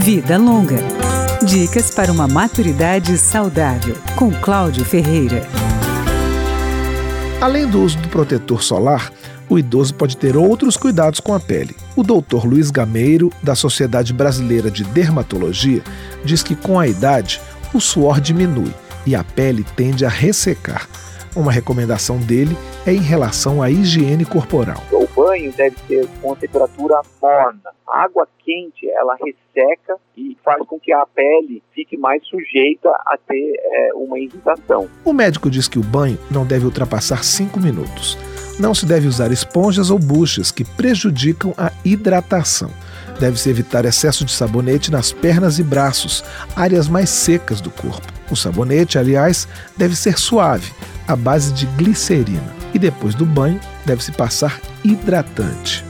Vida Longa. Dicas para uma maturidade saudável, com Cláudio Ferreira. Além do uso do protetor solar, o idoso pode ter outros cuidados com a pele. O doutor Luiz Gameiro, da Sociedade Brasileira de Dermatologia, diz que com a idade o suor diminui e a pele tende a ressecar. Uma recomendação dele é em relação à higiene corporal. Banho deve ser com temperatura morna. A água quente, ela resseca e faz com que a pele fique mais sujeita a ter é, uma irritação. O médico diz que o banho não deve ultrapassar 5 minutos. Não se deve usar esponjas ou buchas que prejudicam a hidratação. Deve-se evitar excesso de sabonete nas pernas e braços, áreas mais secas do corpo. O sabonete, aliás, deve ser suave, à base de glicerina. E depois do banho, deve-se passar hidratante.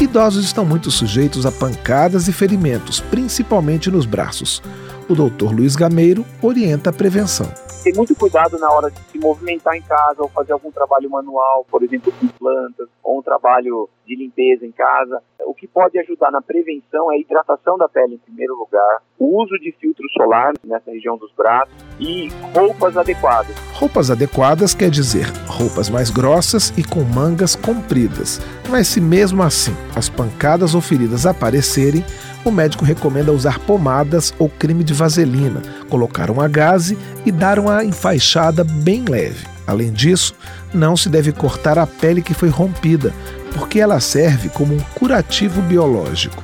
Idosos estão muito sujeitos a pancadas e ferimentos, principalmente nos braços. O Dr. Luiz Gameiro orienta a prevenção ter muito cuidado na hora de se movimentar em casa ou fazer algum trabalho manual, por exemplo, com plantas, ou um trabalho de limpeza em casa. O que pode ajudar na prevenção é a hidratação da pele em primeiro lugar, o uso de filtro solar nessa região dos braços e roupas adequadas. Roupas adequadas quer dizer roupas mais grossas e com mangas compridas. Mas se mesmo assim as pancadas ou feridas aparecerem, o médico recomenda usar pomadas ou creme de vaselina, colocar uma gaze e dar uma enfaixada bem leve. Além disso, não se deve cortar a pele que foi rompida, porque ela serve como um curativo biológico.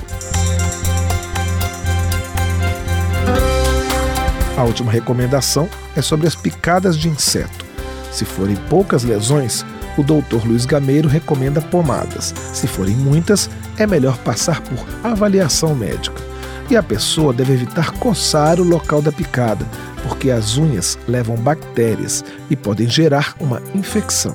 A última recomendação é sobre as picadas de inseto. Se forem poucas lesões, o Dr. Luiz Gameiro recomenda pomadas. Se forem muitas, é melhor passar por avaliação médica. E a pessoa deve evitar coçar o local da picada, porque as unhas levam bactérias e podem gerar uma infecção.